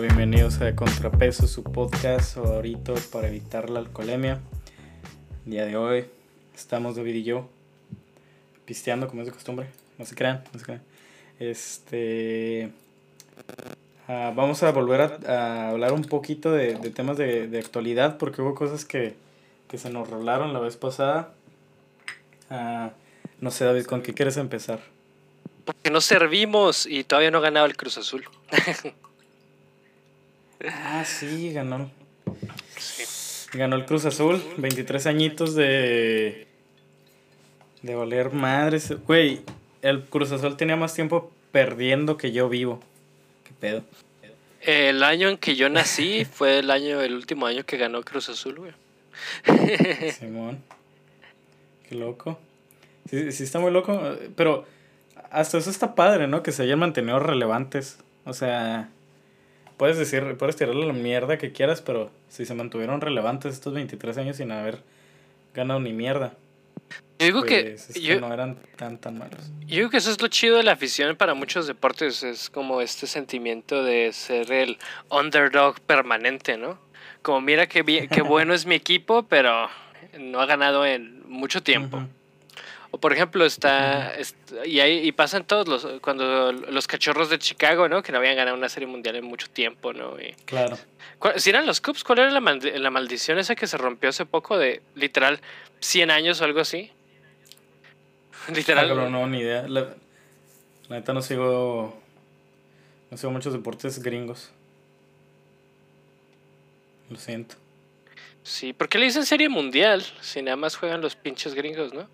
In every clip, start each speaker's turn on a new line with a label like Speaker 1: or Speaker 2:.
Speaker 1: Bienvenidos a Contrapeso, su podcast favorito para evitar la alcoholemia. Día de hoy estamos David y yo pisteando como es de costumbre. No se crean, no se crean. Este. ah, vamos a volver a, hablar un poquito de, temas de, actualidad porque hubo cosas que, se nos rolaron la vez pasada. Ah, no sé, David, ¿con qué quieres empezar?
Speaker 2: Porque no servimos y todavía no ganaba el Cruz Azul.
Speaker 1: Ah, sí, ganó. Ganó el Cruz Azul, 23 añitos de. de valer madres. Güey, el Cruz Azul tenía más tiempo perdiendo que yo vivo. ¿Qué pedo?
Speaker 2: El año en que yo nací fue el año, el último año que ganó Cruz Azul, güey.
Speaker 1: Simón. Qué loco. Sí, sí está muy loco, pero hasta eso está padre, ¿no? Que se hayan mantenido relevantes. O sea, puedes decir, puedes tirarle la mierda que quieras, pero si se mantuvieron relevantes estos 23 años sin haber ganado ni mierda.
Speaker 2: Yo digo que,
Speaker 1: pues, es que
Speaker 2: yo,
Speaker 1: no eran tan tan malos.
Speaker 2: yo digo que eso es lo chido de la afición para muchos deportes, es como este sentimiento de ser el underdog permanente, ¿no? Como mira qué, bien, qué bueno es mi equipo, pero no ha ganado en mucho tiempo. O por ejemplo, está, est- y, hay, y pasan todos los, cuando los cachorros de Chicago, ¿no? Que no habían ganado una serie mundial en mucho tiempo, ¿no? Y,
Speaker 1: Claro.
Speaker 2: ¿cuál- si eran los Cubs, ¿cuál era la, maldi- la maldición esa que se rompió hace poco de literal 100 años o algo así? Literal.
Speaker 1: Ah, no, ni idea. La, la neta no sigo. No sigo muchos deportes gringos. Lo siento.
Speaker 2: Sí, ¿por qué le dicen serie mundial? Si nada más juegan los pinches gringos, ¿no?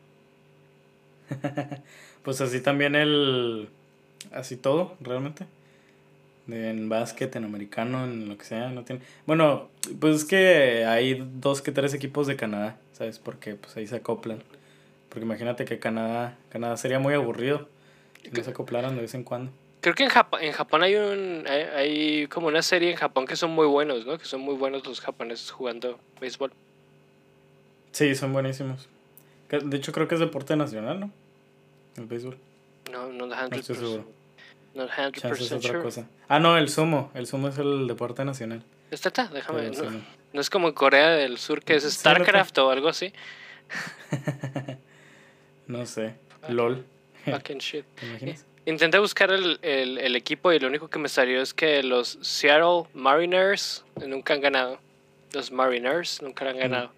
Speaker 1: Pues así también el. Así todo, realmente. En básquet, en americano, en lo que sea, no tiene. Bueno, pues es que hay dos que tres equipos de Canadá, ¿sabes? Porque pues ahí se acoplan. Porque imagínate que Canadá, Canadá sería muy aburrido si no se acoplaran de vez en cuando.
Speaker 2: Creo que en Japón, en Japón hay un hay, hay como una serie en Japón que son muy buenos, ¿no? Que son muy buenos los japoneses jugando béisbol.
Speaker 1: Sí, son buenísimos. De hecho, creo que es deporte nacional, ¿no? El béisbol.
Speaker 2: No, no
Speaker 1: No
Speaker 2: 100%.
Speaker 1: estoy seguro.
Speaker 2: No
Speaker 1: Chance es
Speaker 2: 100%
Speaker 1: otra
Speaker 2: sure.
Speaker 1: cosa. Ah, no, el sumo. El sumo es el deporte nacional.
Speaker 2: Esta está, déjame. No, no es como Corea del Sur que es
Speaker 1: Sí,
Speaker 2: StarCraft o algo así.
Speaker 1: No sé. LOL.
Speaker 2: Fucking shit.
Speaker 1: ¿Te imaginas?
Speaker 2: Intenté buscar el, el, el equipo y lo único que me salió es que los Seattle Mariners nunca han ganado. Los Mariners nunca han ganado.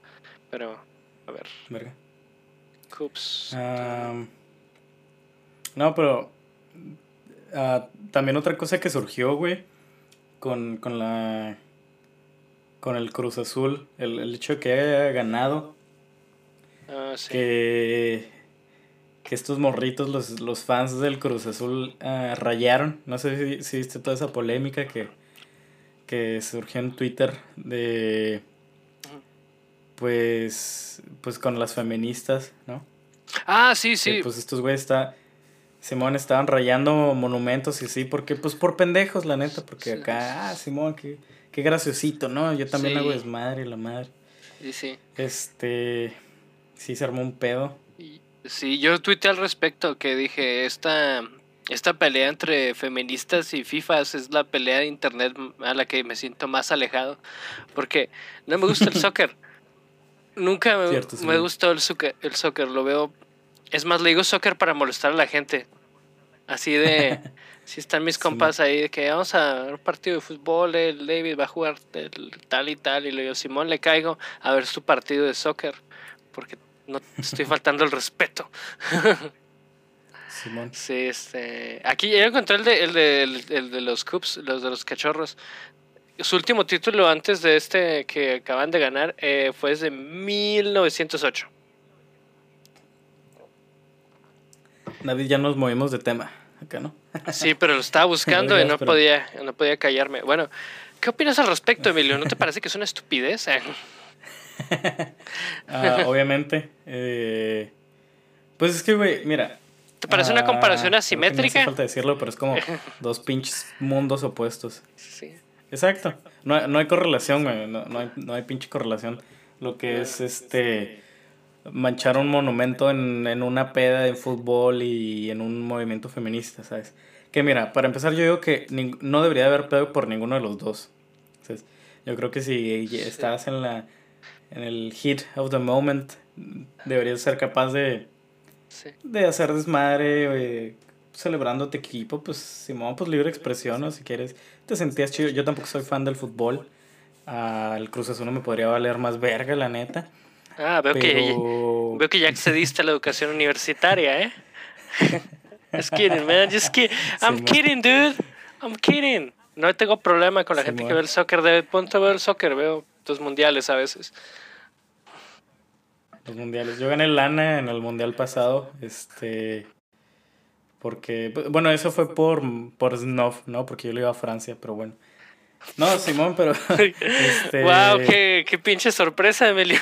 Speaker 2: Pero, a ver,
Speaker 1: Verga.
Speaker 2: Cubs.
Speaker 1: Am, no, pero ah, también otra cosa que surgió, güey, con, con la con el Cruz Azul, el, el hecho de que haya ganado,
Speaker 2: Ah, sí.
Speaker 1: que, que estos morritos, los, los fans del Cruz Azul, ah, rayaron. No sé si, si viste toda esa polémica que, que surgió en Twitter de pues pues con las feministas, ¿no?
Speaker 2: Ah, sí,
Speaker 1: Que,
Speaker 2: sí.
Speaker 1: pues estos güeyes está Simón estaban rayando monumentos y sí, porque pues por pendejos, la neta, porque acá, ah, Simón, qué, qué graciosito, ¿no? Yo también
Speaker 2: Sí.
Speaker 1: hago desmadre, la madre.
Speaker 2: Sí, sí.
Speaker 1: Este, sí se armó un pedo.
Speaker 2: Sí, yo tuiteé al respecto que dije, esta, esta pelea entre feministas y FIFAs es la pelea de internet a la que me siento más alejado, porque no me gusta el soccer. Nunca me,
Speaker 1: Cierto, sí.
Speaker 2: me gustó el soccer, el soccer, lo veo... Es más, le digo soccer para molestar a la gente. Así de... si están mis
Speaker 1: Sí,
Speaker 2: compas ahí de que vamos a ver un partido de fútbol, el David va a jugar el tal y tal, y le digo, Simón, le caigo a ver su partido de soccer, porque no te estoy faltando el respeto.
Speaker 1: Simón.
Speaker 2: Sí, este. Aquí ya encontré el de, el de, el, el de los Cubs, los de los cachorros. Su último título antes de este que acaban de ganar eh, fue desde 1908.
Speaker 1: David, ya nos movimos de tema. Acá, ¿no?
Speaker 2: Sí, pero lo estaba buscando y no podía, no podía callarme. Bueno, ¿qué opinas al respecto, Emilio? ¿No te parece que es una estupidez?
Speaker 1: Ah, obviamente. eh, pues es que, güey, mira.
Speaker 2: ¿Te parece una
Speaker 1: ah,
Speaker 2: comparación
Speaker 1: que No hace
Speaker 2: asimétrica?
Speaker 1: falta decirlo, pero es como dos pinches mundos opuestos.
Speaker 2: Sí.
Speaker 1: Exacto. No, hay- no hay correlación, güey. No, no hay, no hay pinche correlación. Lo que es este. Manchar un monumento en, en una peda de fútbol y en un movimiento feminista, ¿sabes? Que mira, para empezar yo digo que no debería haber pedo por ninguno de los dos. yo creo que si estás en la en el hit of the moment, deberías ser capaz de, de hacer desmadre, eh, celebrando tu equipo, pues Simón, pues libre expresión, ¿no? Si quieres, te sentías chido. Yo tampoco soy fan del fútbol. Al Cruz Azul no me podría valer más verga, la neta.
Speaker 2: Ah, veo, que, veo que ya accediste a la educación universitaria, ¿eh? Just kidding, man. Just kidding. I'm kidding, dude. I'm kidding. No tengo problema con la gente que ve el soccer. De punto veo el soccer, veo los mundiales a veces.
Speaker 1: Los mundiales. Yo gané lana en el mundial pasado. Este. Porque. Bueno, eso fue por, por Snuff, ¿no? Porque yo le iba a Francia, pero bueno. No, Simón, pero.
Speaker 2: este... ¡Wow! Qué, ¡Qué pinche sorpresa, Emilio!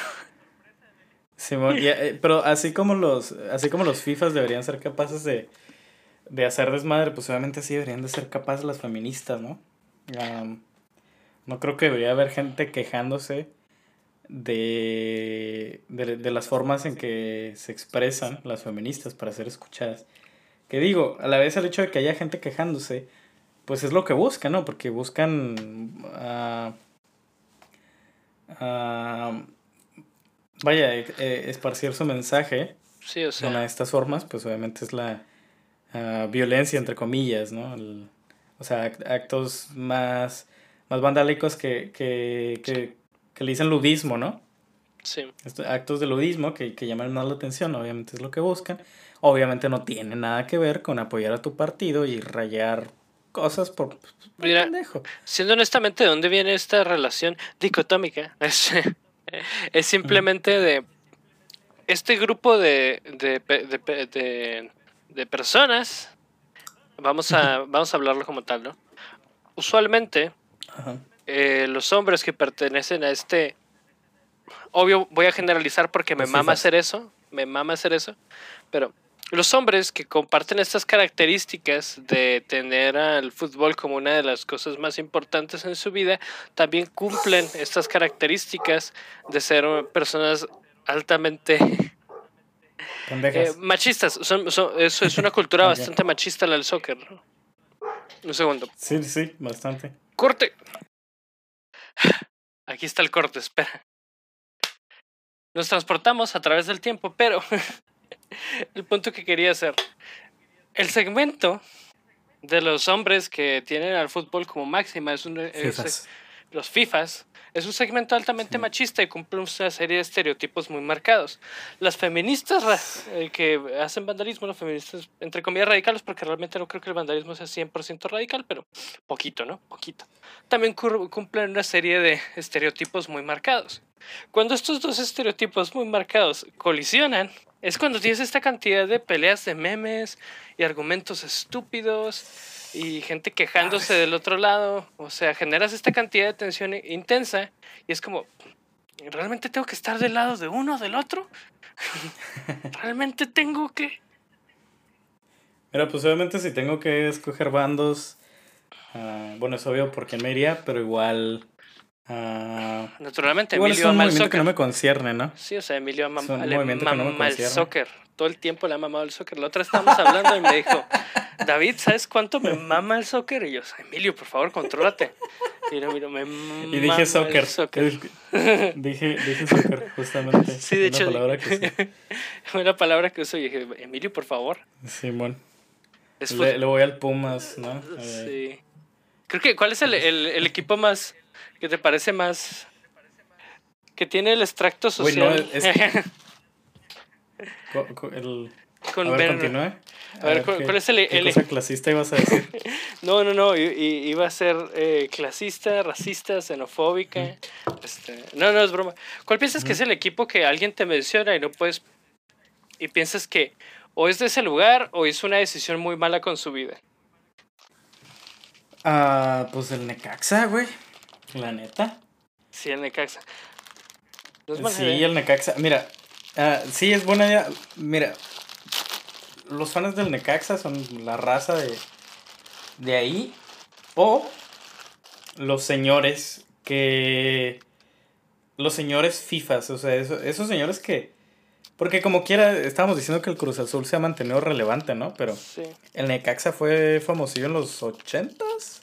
Speaker 1: Simón, eh, pero así como los. Así como los FIFAs deberían ser capaces de. De hacer desmadre, pues obviamente sí deberían de ser capaces las feministas, ¿no? no creo que debería haber gente quejándose de, de, las formas en que se expresan las feministas para ser escuchadas. Que digo, a la vez el hecho de que haya gente quejándose, pues es lo que buscan, ¿no? Porque buscan... Uh, vaya, eh, esparcir su mensaje.
Speaker 2: Sí, o sea.
Speaker 1: Una de estas formas, pues obviamente es la ah, violencia, entre comillas, ¿no? o sea, actos más, más vandálicos que, que, que que le dicen ludismo, ¿no?
Speaker 2: Sí.
Speaker 1: actos de ludismo que, que llaman más la atención, obviamente es lo que buscan. Obviamente no tiene nada que ver con apoyar a tu partido y rayar cosas por,
Speaker 2: Mira, Siendo honestamente, ¿de dónde viene esta relación dicotómica? Es, simplemente de este grupo de, de, de, de, personas, vamos a, vamos a hablarlo como tal, ¿no? Usualmente, Ajá. Eh, los hombres que pertenecen a este... Obvio, voy a generalizar porque me mama hacer eso, me mama hacer eso, pero los hombres que comparten estas características de tener al fútbol como una de las cosas más importantes en su vida, también cumplen estas características de ser personas altamente eh, machistas. Son, eso es una cultura bastante machista la del soccer. Un segundo.
Speaker 1: Sí, sí, bastante.
Speaker 2: Corte. Aquí está el corte, espera. Nos transportamos a través del tiempo, pero el punto que quería hacer. El segmento de los hombres que tienen al fútbol como máxima es, un, los FIFAs. Es un segmento altamente machista y cumple una serie de estereotipos muy marcados. Las feministas eh, que hacen vandalismo, las feministas entre comillas radicales, porque realmente no creo que el vandalismo sea 100% radical, pero poquito, ¿no? Poquito. También cumplen una serie de estereotipos muy marcados. Cuando estos dos estereotipos muy marcados colisionan, es cuando tienes esta cantidad de peleas de memes y argumentos estúpidos y gente quejándose del otro lado. O sea, generas esta cantidad de tensión intensa y es como, ¿realmente tengo que estar del lado de uno o del otro? ¿Realmente tengo que...?
Speaker 1: Mira, pues obviamente si tengo que escoger bandos, uh, bueno, es obvio por quién me iría, pero igual... Uh,
Speaker 2: Naturalmente,
Speaker 1: igual Emilio es un movimiento que no me concierne, ¿no?
Speaker 2: Sí, o sea, Emilio ama, el soccer. Todo el tiempo le ha mamado el soccer. La otra estábamos hablando y me dijo, David, ¿sabes cuánto me mama el soccer? Y yo, Emilio, por favor, contrólate. Y, mira, me
Speaker 1: y dije soccer. dije, dije soccer, justamente.
Speaker 2: Sí, de hecho. Palabra que fue la palabra que uso y dije, Emilio, por favor.
Speaker 1: Simón. le, le, voy al Pumas, ¿no?
Speaker 2: Sí. Creo que, ¿cuál es el, el, el, equipo más que te parece más. que tiene el extracto social?
Speaker 1: Uy, no, es el, con a ver, continúe.
Speaker 2: A, ver, ¿cuál, es el,
Speaker 1: ¿qué cosa clasista ibas a decir?
Speaker 2: no, no, no, iba a ser eh, clasista, racista, xenofóbica. Este, no, no, es broma. ¿Cuál piensas que es el equipo que alguien te menciona y no puedes... y piensas que o es de ese lugar o hizo una decisión muy mala con su vida?
Speaker 1: Ah, pues el Necaxa, güey. La neta.
Speaker 2: Sí, el Necaxa.
Speaker 1: sí, el Necaxa. Mira, uh, sí, es buena idea. Mira, los fans del Necaxa son la raza de, de ahí. O los señores que. Los señores FIFAs, o sea, esos, esos señores que. Porque como quiera, estábamos diciendo que el Cruz Azul se ha mantenido relevante, ¿no? Pero
Speaker 2: Sí.
Speaker 1: el Necaxa fue famosillo en los ochentas.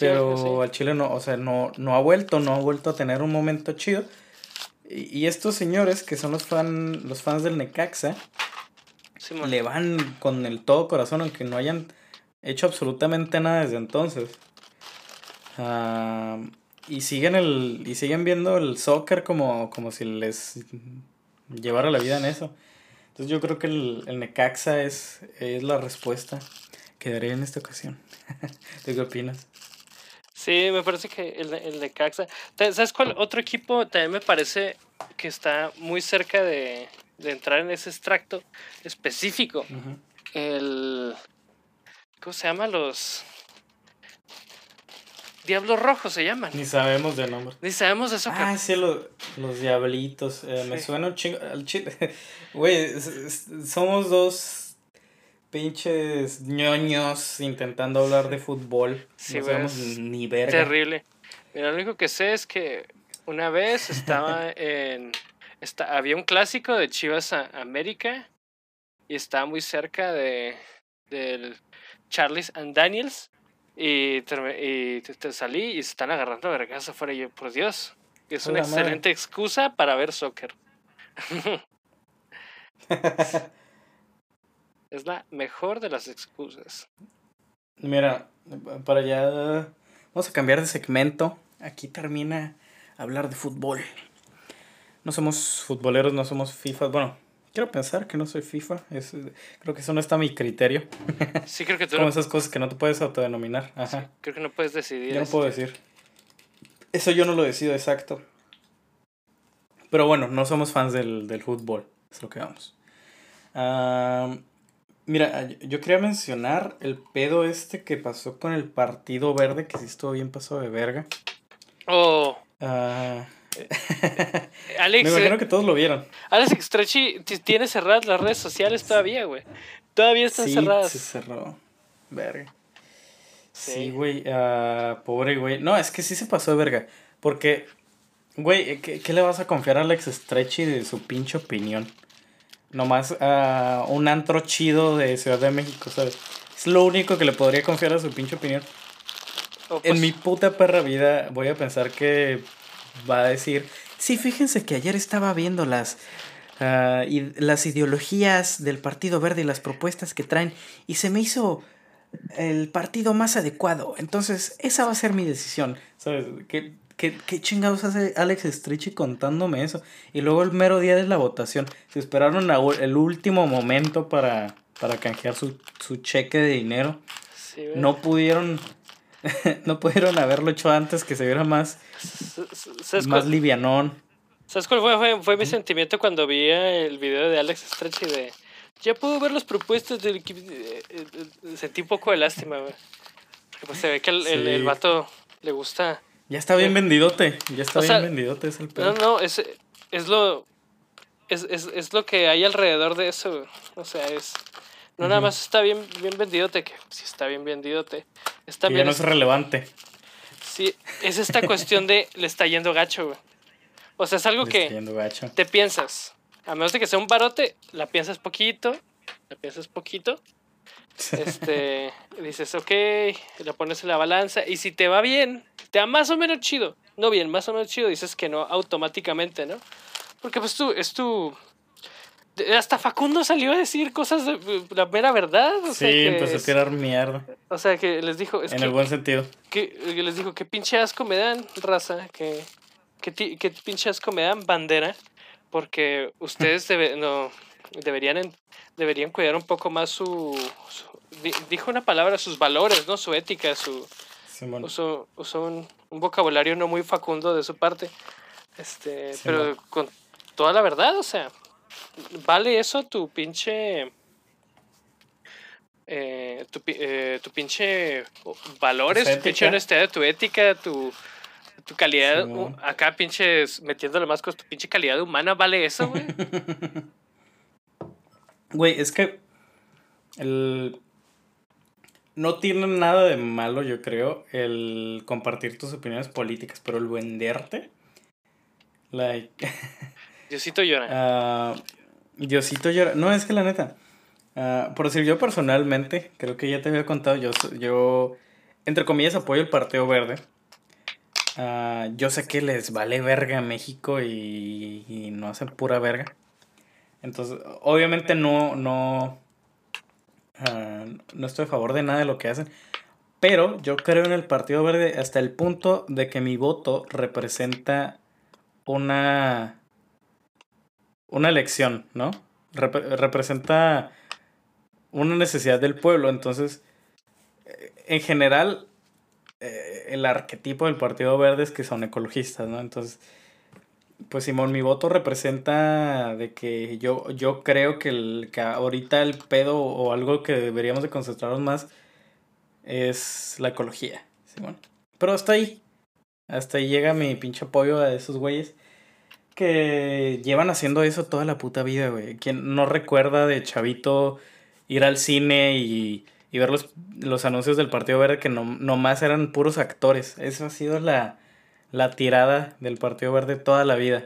Speaker 1: Pero
Speaker 2: Sí, sí.
Speaker 1: al Chile no, o sea, no, no ha vuelto, no ha vuelto a tener un momento chido. Y, y estos señores, que son los, fan, los fans del Necaxa, le van con el todo corazón, aunque no hayan hecho absolutamente nada desde entonces. Ah, y siguen el. Y siguen viendo el soccer como, como si les llevara la vida en eso. Entonces yo creo que el, el Necaxa es, es la respuesta que daré en esta ocasión. ¿Tú qué opinas?
Speaker 2: Sí, me parece que el, el Necaxa. Ta- ¿Sabes cuál otro equipo también me parece que está muy cerca de, de entrar en ese extracto específico? El. ¿Cómo se llama? Los. Diablos Rojos se llaman.
Speaker 1: Ni sabemos de nombre.
Speaker 2: Ni sabemos de eso.
Speaker 1: Ah, sí, lo- los diablitos. eh, Me
Speaker 2: Sí.
Speaker 1: suena un chingo. Güey, somos dos pinches ñoños intentando hablar de fútbol.
Speaker 2: Sí,
Speaker 1: no sabemos ni verga.
Speaker 2: Terrible. Mira, lo único que sé es que una vez estaba en. Está, había un clásico de Chivas a América y estaba muy cerca de del Charles and Daniels y, y te, te salí y se están agarrando vergas afuera y yo, por Dios, es una
Speaker 1: Hola, madre.
Speaker 2: excelente excusa para ver soccer. Es la mejor de las excusas.
Speaker 1: Mira, para allá. Vamos a cambiar de segmento. Aquí termina hablar de fútbol. No somos futboleros, no somos FIFA. Bueno, quiero pensar que no soy FIFA. Es, creo que eso no está a mi criterio.
Speaker 2: Sí, creo que tú
Speaker 1: Como
Speaker 2: no,
Speaker 1: esas cosas que no te puedes autodenominar. Ajá.
Speaker 2: creo que no puedes decidir.
Speaker 1: Yo no puedo
Speaker 2: este,
Speaker 1: decir. Eso yo no lo decido exacto. Pero bueno, no somos fans del, del fútbol. Es lo que vamos. Ah, mira, yo- quería mencionar el pedo este que pasó con el Partido Verde, que sí estuvo bien pasado de verga.
Speaker 2: Oh,
Speaker 1: Ah,
Speaker 2: Alex,
Speaker 1: me imagino
Speaker 2: eh,
Speaker 1: que todos lo vieron.
Speaker 2: Alex Stretchy t- tiene cerradas las redes sociales todavía, güey. Todavía están
Speaker 1: sí,
Speaker 2: cerradas.
Speaker 1: se cerró. Verga.
Speaker 2: Sí.
Speaker 1: Sí, güey. ah, pobre güey. No, es que sí se pasó de verga. Porque, güey, ¿qué, qué le vas a confiar a Alex Stretchy de su pinche opinión? Nomás a un antro chido de Ciudad de México, ¿sabes? Es lo único que le podría confiar a su pinche opinión.
Speaker 2: Oh,
Speaker 1: En
Speaker 2: pues,
Speaker 1: mi puta perra vida voy a pensar que va a decir, sí, fíjense que ayer estaba viendo las, ah, i- las ideologías del Partido Verde y las propuestas que traen y se me hizo el partido más adecuado. Entonces, esa va a ser mi decisión. ¿Sabes? ¿Qué, qué, qué chingados hace Alex Stritchy contándome eso? Y luego el mero día de la votación, se esperaron el último momento para, para canjear su, su cheque de dinero
Speaker 2: sí,
Speaker 1: no pudieron no pudieron haberlo hecho antes que se viera más
Speaker 2: S- s- ¿Sabes,
Speaker 1: más
Speaker 2: cuál,
Speaker 1: livianón
Speaker 2: sabes cuál fue, fue, fue mi sentimiento cuando vi el video de Alex Stretchy de... Ya puedo ver las propuestas del equipo. eh, eh, eh, Sentí un poco de lástima, güey. Porque pues se ve que el, el, el vato le gusta...
Speaker 1: ya está bien vendidote ya está
Speaker 2: O
Speaker 1: bien
Speaker 2: sea,
Speaker 1: vendidote es el
Speaker 2: No,
Speaker 1: pedo
Speaker 2: no, es, es lo... Es, es, es lo que hay alrededor de eso, güey. O sea, es... No nada más está bien, bien vendidote, que sí está bien vendidote. Es
Speaker 1: que ya no es relevante
Speaker 2: Sí, es esta cuestión de le está yendo gacho, güey. O sea, es algo
Speaker 1: Le está
Speaker 2: que te piensas. A menos de que sea un barote, la piensas poquito, la piensas poquito. Este, dices, ok, la pones en la balanza. Y si te va bien, te va más o menos chido. No bien, más o menos chido, dices que no automáticamente, ¿no? Porque pues tú, es tu... Hasta Facundo salió a decir cosas de la mera verdad. O
Speaker 1: sí
Speaker 2: sea, que
Speaker 1: empezó a tirar mierda
Speaker 2: o sea, que les dijo, es
Speaker 1: en
Speaker 2: que,
Speaker 1: el buen sentido
Speaker 2: que, que les dijo que pinche asco me dan, raza, que, que, pinche asco me dan bandera, porque ustedes debe- no, deberían, deberían cuidar un poco más su, su- di- Dijo una palabra, sus valores, ¿no? Su ética, su...
Speaker 1: Simón.
Speaker 2: Usó, usó un, un vocabulario no muy facundo de su parte, este, pero con toda la verdad, o sea, ¿vale eso tu pinche... Eh, tu, eh, tu pinche valores,
Speaker 1: Tu
Speaker 2: pinche honestidad, tu ética, tu, tu calidad, acá pinches metiéndole más con tu pinche calidad humana, ¿vale eso, güey?
Speaker 1: güey es que el no tiene nada de malo yo creo el compartir tus opiniones políticas pero el venderte like
Speaker 2: Diosito llora.
Speaker 1: Ah, Diosito llora. No, es que la neta. ah, por decir, yo personalmente, creo que ya te había contado, yo, yo entre comillas, apoyo el Partido Verde. Ah, yo sé que les vale verga a México y, y no hacen pura verga. Entonces, obviamente no, no, ah, no estoy a favor de nada de lo que hacen. Pero yo creo en el Partido Verde hasta el punto de que mi voto representa una, una elección, ¿no? Rep- representa una necesidad del pueblo. Entonces, eh, en general, eh, el arquetipo del Partido Verde es que son ecologistas, ¿no? Entonces, pues Simón, mi voto representa de que yo, yo creo que, el, que ahorita el pedo o algo que deberíamos de concentrarnos más es la ecología, Simón. Pero hasta ahí, hasta ahí llega mi pinche apoyo a esos güeyes que llevan haciendo eso toda la puta vida, güey. Quien no recuerda de chavito ir al cine y, y ver los, los anuncios del Partido Verde que no, nomás eran puros actores. Eso ha sido la, la tirada del Partido Verde toda la vida.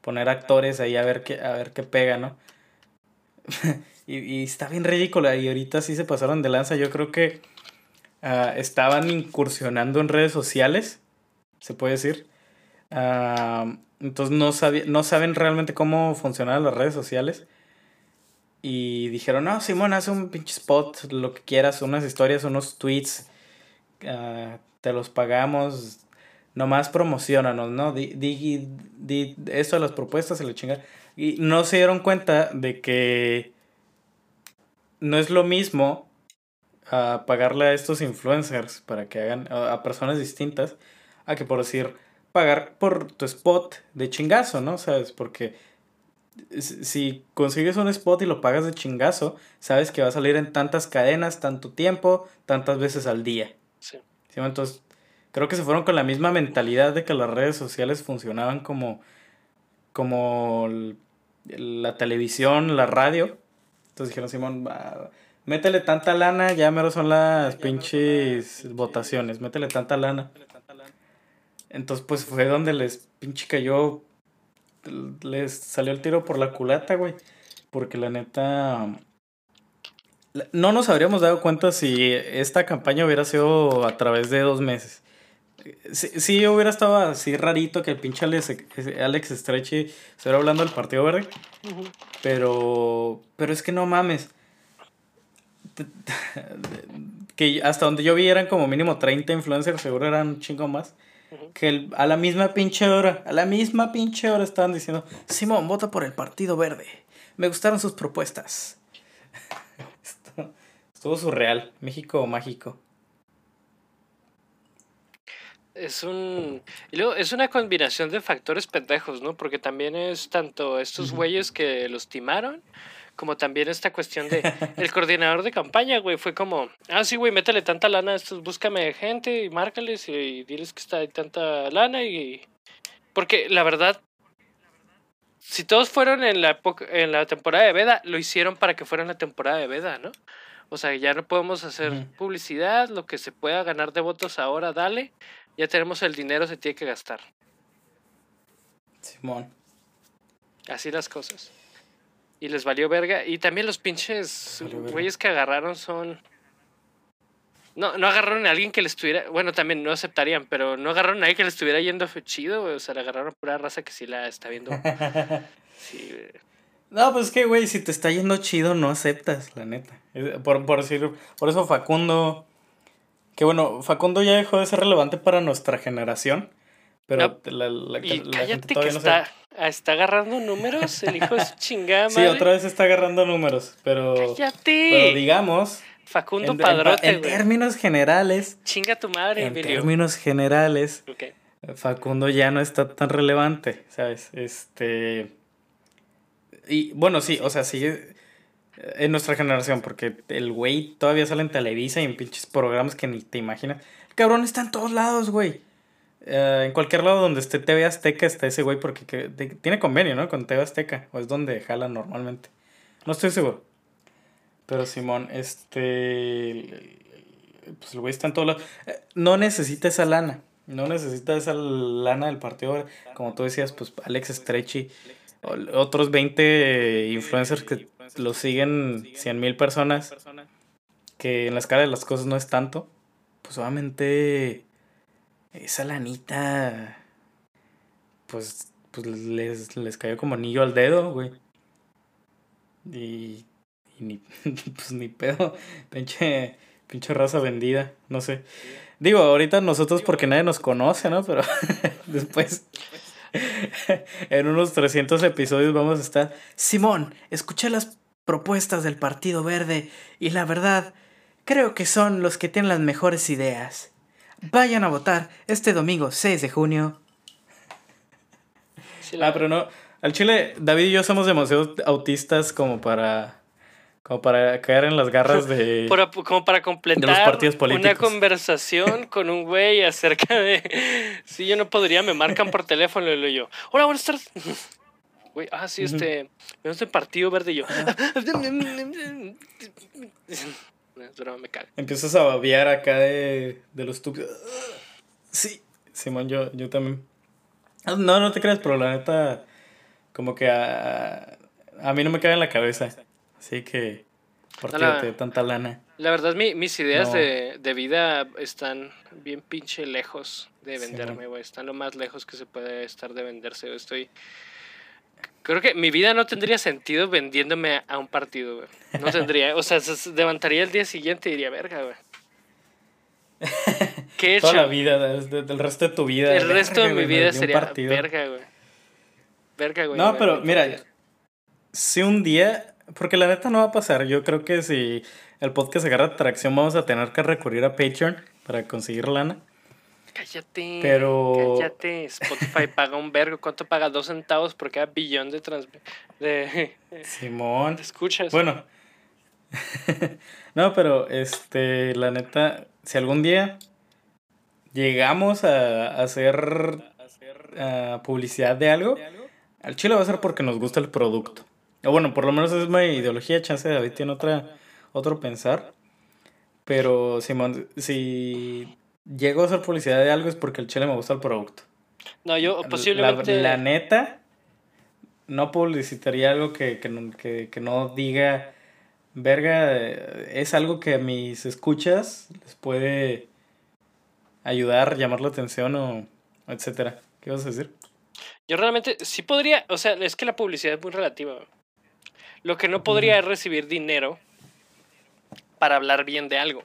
Speaker 1: Poner actores ahí a ver qué, a ver qué pega, ¿no? y, y está bien ridícula. Y ahorita sí se pasaron de lanza. Yo creo que ah, estaban incursionando en redes sociales, se puede decir. Ah, entonces no, no saben realmente cómo funcionan las redes sociales. Y dijeron, no, Simón, haz un pinche spot, lo que quieras, unas historias, unos tweets, ah, te los pagamos, nomás promocionanos, ¿no? Di, di, di esto de las propuestas se le chinga. Y no se dieron cuenta de que no es lo mismo ah, pagarle a estos influencers para que hagan a, a personas distintas a que por decir pagar por tu spot de chingazo, ¿no? ¿Sabes? Porque si si consigues un spot y lo pagas de chingazo, sabes que va a salir en tantas cadenas, tanto tiempo, tantas veces al día.
Speaker 2: Sí.
Speaker 1: ¿Sí? Entonces, creo que se fueron con la misma mentalidad de que las redes sociales funcionaban como, como la televisión, la radio. Entonces dijeron, Simón, métele tanta lana, ya mero son las pinches votaciones, métele tanta lana. Entonces, pues fue donde les pinche cayó, les salió el tiro por la culata, güey. Porque la neta, no nos habríamos dado cuenta si esta campaña hubiera sido a través de dos meses. Sí, sí hubiera estado así rarito que el pinche Alex, Alex Stretchy estuviera hablando del Partido Verde. Pero, pero es que no mames. Que hasta donde yo vi eran como mínimo 30 influencers, seguro eran un chingo más. Que el- a la misma pinche hora, a la misma pinche hora estaban diciendo, Simón, vota por el Partido Verde. Me gustaron sus propuestas. Estuvo surreal. México mágico.
Speaker 2: Es un. Y luego es una combinación de factores pendejos, ¿no? Porque también es tanto estos güeyes que los timaron, como también esta cuestión de. El coordinador de campaña, güey, fue como. Ah, sí, güey, métele tanta lana a estos, búscame gente y márcales y, diles que está hay tanta lana y. Porque la verdad. Si todos fueron en la, época- en la temporada de Veda, lo hicieron para que fuera en la temporada de Veda, ¿no? O sea, ya no podemos hacer publicidad, lo que se pueda ganar de votos ahora, dale. Ya tenemos el dinero, se tiene que gastar.
Speaker 1: Simón.
Speaker 2: Así las cosas. Y les valió verga. Y también los pinches güeyes que agarraron son. No, no agarraron a alguien que les estuviera. Bueno, también no aceptarían, pero no agarraron a alguien que les estuviera yendo chido, güey. O sea, le agarraron a pura raza que sí la está viendo. Sí, güey.
Speaker 1: No, pues es que, güey, si te está yendo chido, no aceptas, la neta. Por, por decir, por eso Facundo. Que bueno, Facundo ya dejó de ser relevante para nuestra generación. Pero
Speaker 2: No,
Speaker 1: la, la-
Speaker 2: Y
Speaker 1: la gente
Speaker 2: cállate que
Speaker 1: todavía no
Speaker 2: está, está agarrando números, el hijo de su chingada
Speaker 1: Sí, otra vez está agarrando números. Pero,
Speaker 2: ¡Cállate!
Speaker 1: pero digamos,
Speaker 2: Facundo
Speaker 1: en, en pa-
Speaker 2: Padrote,
Speaker 1: en
Speaker 2: güey.
Speaker 1: términos generales,
Speaker 2: Chinga tu madre,
Speaker 1: en
Speaker 2: Emilio.
Speaker 1: términos generales,
Speaker 2: Ok.
Speaker 1: Facundo ya no está tan relevante, ¿sabes? Este. Y bueno, sí, o sea, sigue en nuestra generación, porque el güey todavía sale en Televisa y en pinches programas que ni te imaginas. El cabrón está en todos lados, güey. Eh, en cualquier lado donde esté TV Azteca está ese güey, porque que- tiene convenio, ¿no? Con TV Azteca, o es donde jala normalmente. No estoy seguro. Pero Simón, este. Pues el güey está en todos lados. Eh, No necesita esa lana. No necesita esa lana del partido. Como tú decías, pues Alex Stretchy otros 20 influencers que lo siguen 100 mil personas, que en la escala de las cosas no es tanto, pues obviamente esa lanita, pues, pues les, les cayó como anillo al dedo, güey. Y, y ni, pues ni pedo, pinche, pinche raza vendida, no sé. Digo, ahorita nosotros porque nadie nos conoce, ¿no? Pero después, en unos 300 episodios vamos a estar, Simón, escuché las propuestas del Partido Verde y la verdad, creo que son los que tienen las mejores ideas. Vayan a votar este domingo 6 de junio. Ah, pero no. Al chile, David y yo somos demasiado autistas como para. Como para caer en las garras de.
Speaker 2: como para completar una conversación con un güey acerca de. Si yo no podría, me marcan por teléfono y le yo. Hola, buenas tardes. Güey, ah, sí, este. Me gusta el Partido Verde y yo. me cago.
Speaker 1: Empiezas a babear acá de, de los tubos. Sí, Simón, yo, yo también. No, no te creas, pero la neta, como que a, a mí no me cae en la cabeza. Así que, por tanta lana.
Speaker 2: La verdad, mi, mis ideas de, de, vida están bien pinche lejos de venderme, güey. están lo más lejos que se puede estar de venderse. Yo estoy Creo que mi vida no tendría sentido vendiéndome a un partido, güey. No tendría. O sea, se levantaría el día siguiente y diría, verga, güey.
Speaker 1: ¿Qué he hecho? Toda la vida, del resto de tu vida.
Speaker 2: El resto de mi vida sería verga, güey. Verga, güey.
Speaker 1: No, pero mira, si un día, porque la neta no va a pasar, yo creo que si el podcast agarra atracción vamos a tener que recurrir a Patreon para conseguir lana.
Speaker 2: Cállate. Pero. Cállate. Spotify paga un vergo. ¿Cuánto paga? Dos centavos por cada billón de trans. De...
Speaker 1: Simón.
Speaker 2: ¿Te escuchas?
Speaker 1: Bueno. no, pero este, la neta, si algún día llegamos a hacer publicidad de algo, al chile va a ser porque nos gusta el producto. O bueno, por lo menos es mi ideología, chance de David tiene otra, otro pensar. Pero Simón, si llego a hacer publicidad de algo es porque el chile me gusta el producto.
Speaker 2: No, yo posiblemente...
Speaker 1: La, neta, no publicitaría algo que, no diga, verga, es algo que a mis escuchas les puede ayudar, llamar la atención o etcétera. ¿Qué vas a decir?
Speaker 2: Yo realmente sí podría, o sea, es que la publicidad es muy relativa. Lo que no podría es recibir dinero para hablar bien de algo.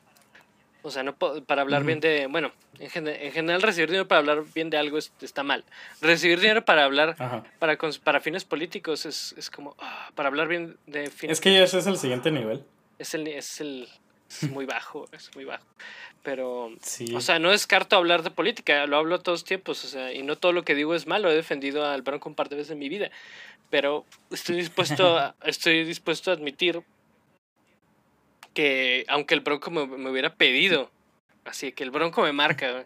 Speaker 2: O sea, no para hablar bien de. Bueno, en, general, recibir dinero para hablar bien de algo está mal. Recibir dinero para hablar para, para fines políticos es, es como. Ah, para hablar bien de
Speaker 1: fines. Es que ese es el siguiente nivel.
Speaker 2: Es el. Es el es muy bajo, es muy bajo. Pero, sí. o sea, no descarto hablar de política, lo hablo todos tiempos, o sea, y no todo lo que digo es malo, he defendido al Bronco un par de veces en mi vida, pero estoy dispuesto a, estoy dispuesto a admitir que aunque el Bronco me, hubiera pedido, así que el Bronco me marca,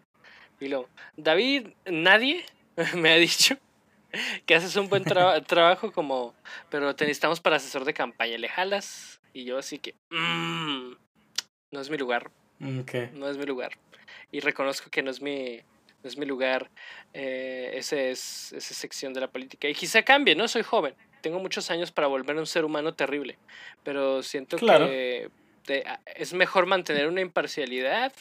Speaker 2: y lo, David, nadie me ha dicho que haces un buen trabajo como, pero te necesitamos para asesor de campaña, ¿le jalas? Y yo así que, mmm, no es mi lugar. No es mi lugar. Y reconozco que no es mi, es mi lugar eh, ese es, esa sección de la política. Y quizá cambie, ¿no? Soy joven. Tengo muchos años para volver a un ser humano terrible. Pero siento que es mejor mantener una imparcialidad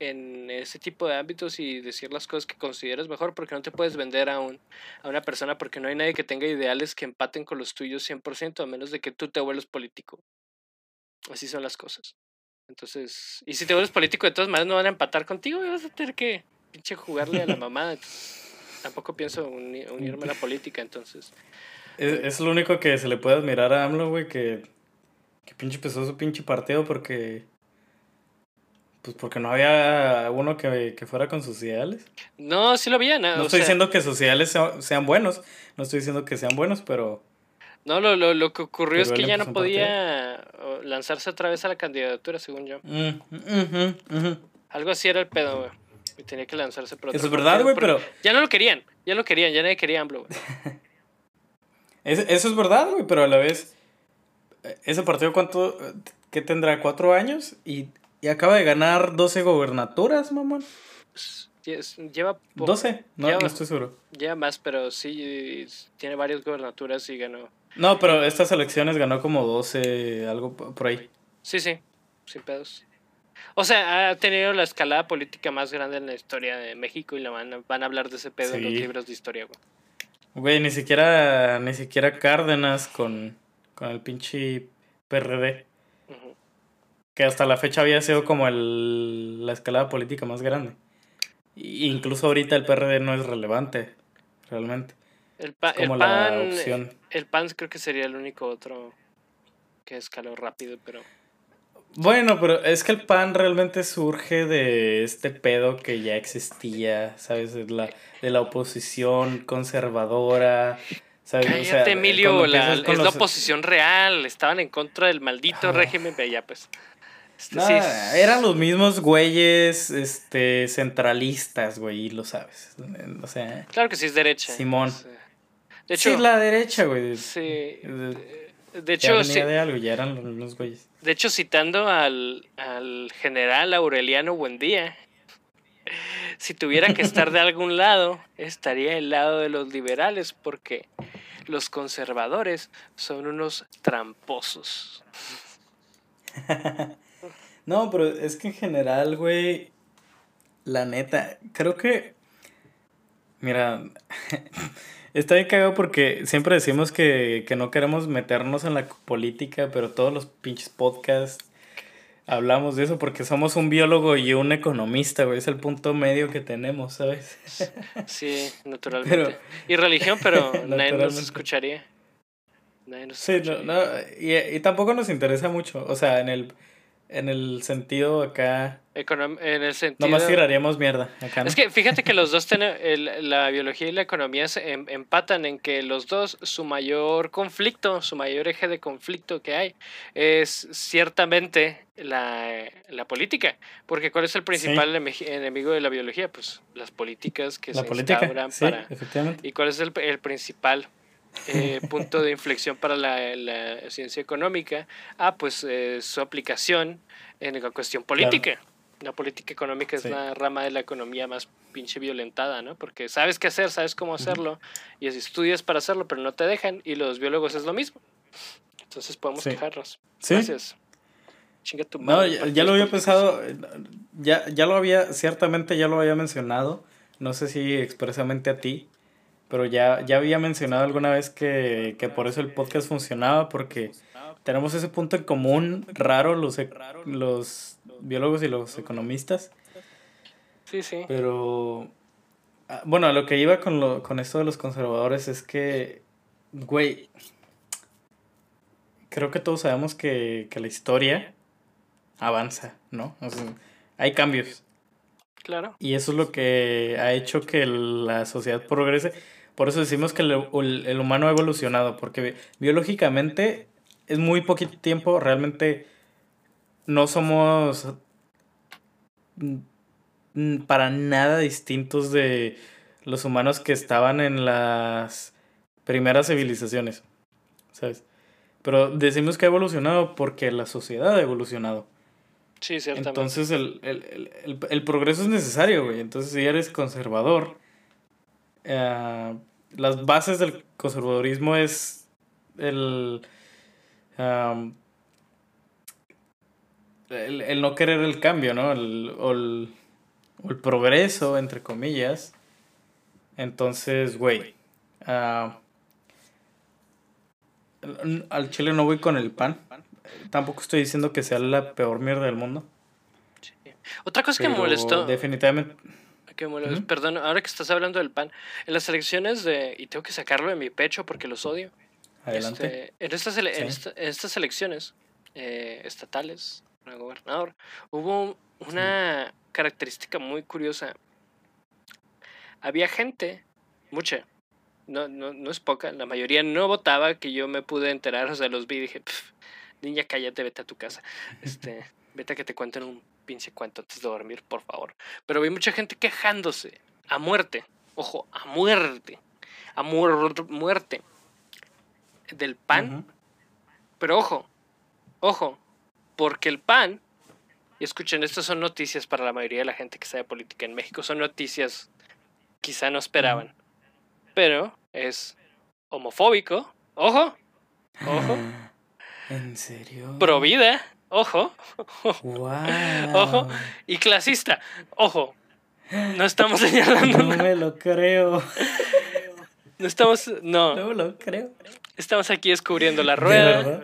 Speaker 2: en ese tipo de ámbitos y decir las cosas que consideras mejor porque no te puedes vender a, un, a una persona porque no hay nadie que tenga ideales que empaten con los tuyos 100% a menos de que tú te vuelvas político. Así son las cosas. Entonces, y si te vuelves político de todas maneras no van a empatar contigo y vas a tener que pinche jugarle a la mamá. tampoco pienso unirme a la política, entonces.
Speaker 1: Es, es, lo único que se le puede admirar a AMLO, güey, que que pinche empezó su pinche partido porque. Pues porque no había uno que, fuera con sus ideales.
Speaker 2: No, sí lo había. No,
Speaker 1: no estoy diciendo que sus ideales sean, buenos. No estoy diciendo que sean buenos, pero.
Speaker 2: No, lo, lo, lo que ocurrió es que ya no podía lanzarse otra vez a la candidatura, según yo. Mm, Algo así era el pedo, güey. Y tenía que lanzarse
Speaker 1: por Eso es verdad, güey, pero.
Speaker 2: Ya no lo querían. Ya lo querían. Ya nadie quería AMLO, güey.
Speaker 1: Eso es verdad, güey, pero a la vez ese partido, ¿cuánto? ¿Qué tendrá? ¿Cuatro años? Y, acaba de ganar 12 gobernaturas, mamá.
Speaker 2: Lleva...
Speaker 1: 12, no, no estoy seguro.
Speaker 2: Lleva más, pero sí tiene varias gobernaturas y ganó.
Speaker 1: No, pero estas elecciones ganó como 12, algo por ahí.
Speaker 2: Sí, sí, sin pedos. O sea, ha tenido la escalada política más grande en la historia de México y la van, a, van a hablar de ese pedo en los libros de historia, güey.
Speaker 1: Güey, ni siquiera, ni siquiera Cárdenas con, con el pinche PRD. Que hasta la fecha había sido como el, la escalada política más grande. incluso ahorita el PRD no es relevante, realmente.
Speaker 2: El, el PAN, El PAN creo que sería el único otro que escaló rápido, pero...
Speaker 1: Bueno, pero es que el PAN realmente surge de este pedo que ya existía, ¿sabes? De la, de la oposición conservadora. ¿sabes?
Speaker 2: Cállate, Emilio, es la oposición real. Estaban en contra del maldito régimen, pero ya pues.
Speaker 1: Este, eran los mismos güeyes este, centralistas, güey, y lo sabes. O sea,
Speaker 2: claro que sí es derecha.
Speaker 1: Simón. De hecho, sí, la derecha, güey.
Speaker 2: Sí. De hecho,
Speaker 1: de algo, ya eran los güeyes.
Speaker 2: De hecho, citando al, general Aureliano Buendía, si tuviera que estar de algún lado, estaría el lado de los liberales, porque los conservadores son unos tramposos.
Speaker 1: no, pero es que en general, güey, la neta, creo que, mira, Está bien cagado porque siempre decimos que, no queremos meternos en la política, pero todos los pinches podcasts hablamos de eso porque somos un biólogo y un economista, güey. Es el punto medio que tenemos, ¿sabes?
Speaker 2: Sí, naturalmente. y religión, pero nadie nos escucharía.
Speaker 1: sí, no, y, y tampoco nos interesa mucho. O sea, en el en el sentido acá.
Speaker 2: en el sentido.
Speaker 1: Nomás tiraríamos mierda acá.
Speaker 2: Es que fíjate que los dos tienen. la biología y la economía se em, empatan en que los dos, su mayor conflicto, su mayor eje de conflicto que hay, es ciertamente la, política. Porque ¿cuál es el principal enemigo de la biología? Pues las políticas que se instauran para. ¿Y cuál es el, el principal eh, punto de inflexión para la, la ciencia económica, ah, pues eh, su aplicación en la cuestión política. La política económica es la rama de la economía más pinche violentada, ¿no? Porque sabes qué hacer, sabes cómo hacerlo, y estudias para hacerlo, pero no te dejan, y los biólogos es lo mismo. Entonces podemos quejarnos. Gracias.
Speaker 1: no, ya, lo había pensado, ya, ya lo había, ciertamente ya lo había mencionado, no sé si expresamente a ti, pero ya, ya había mencionado alguna vez que, por eso el podcast funcionaba, porque tenemos ese punto en común raro los, e, los biólogos y los economistas.
Speaker 2: Sí, sí.
Speaker 1: Pero, ah, bueno, a lo que iba con, lo, con esto de los conservadores es que, güey, creo que todos sabemos que, que la historia avanza, ¿no? hay cambios.
Speaker 2: Claro.
Speaker 1: Y eso es lo que ha hecho que la sociedad progrese. Por eso decimos que el, el, humano ha evolucionado, porque biológicamente es muy poquito tiempo, realmente no somos para nada distintos de los humanos que estaban en las primeras civilizaciones, ¿sabes? Pero decimos que ha evolucionado porque la sociedad ha evolucionado.
Speaker 2: Sí, ciertamente.
Speaker 1: Entonces el, el, el, el progreso es necesario, güey. Entonces si eres conservador, eh, las bases del conservadurismo es el, el, no querer el cambio, ¿no? El, o, el, progreso, entre comillas. Entonces, güey. Ah, al chile no voy con el pan. Tampoco estoy diciendo que sea la peor mierda del mundo.
Speaker 2: Otra cosa que me molestó.
Speaker 1: Definitivamente.
Speaker 2: Perdón, ahora que estás hablando del pan, en las elecciones de. Y tengo que sacarlo de mi pecho porque los odio.
Speaker 1: Adelante.
Speaker 2: Este, en, estas estas elecciones eh, estatales, para gobernador, hubo una característica muy curiosa. Había gente, mucha, no, no, no es poca, la mayoría no votaba, que yo me pude enterar, o sea, los vi y dije, niña, cállate, vete a tu casa. Este, vete a que te cuenten un pinche cuento antes de dormir, por favor. Pero vi mucha gente quejándose a muerte. Ojo, a muerte. A muerte. Del pan. Pero ojo, ojo, porque el pan y escuchen, estas son noticias para la mayoría de la gente que sabe política en México, son noticias quizá no esperaban, pero es homofóbico, ojo, ojo.
Speaker 1: ¿En serio?
Speaker 2: Provida, ojo.
Speaker 1: Wow.
Speaker 2: Ojo. Y clasista, ojo. No estamos señalando.
Speaker 1: No me lo creo.
Speaker 2: No estamos. No.
Speaker 1: No me lo creo.
Speaker 2: Estamos aquí descubriendo la
Speaker 1: ¿De
Speaker 2: rueda.
Speaker 1: verdad?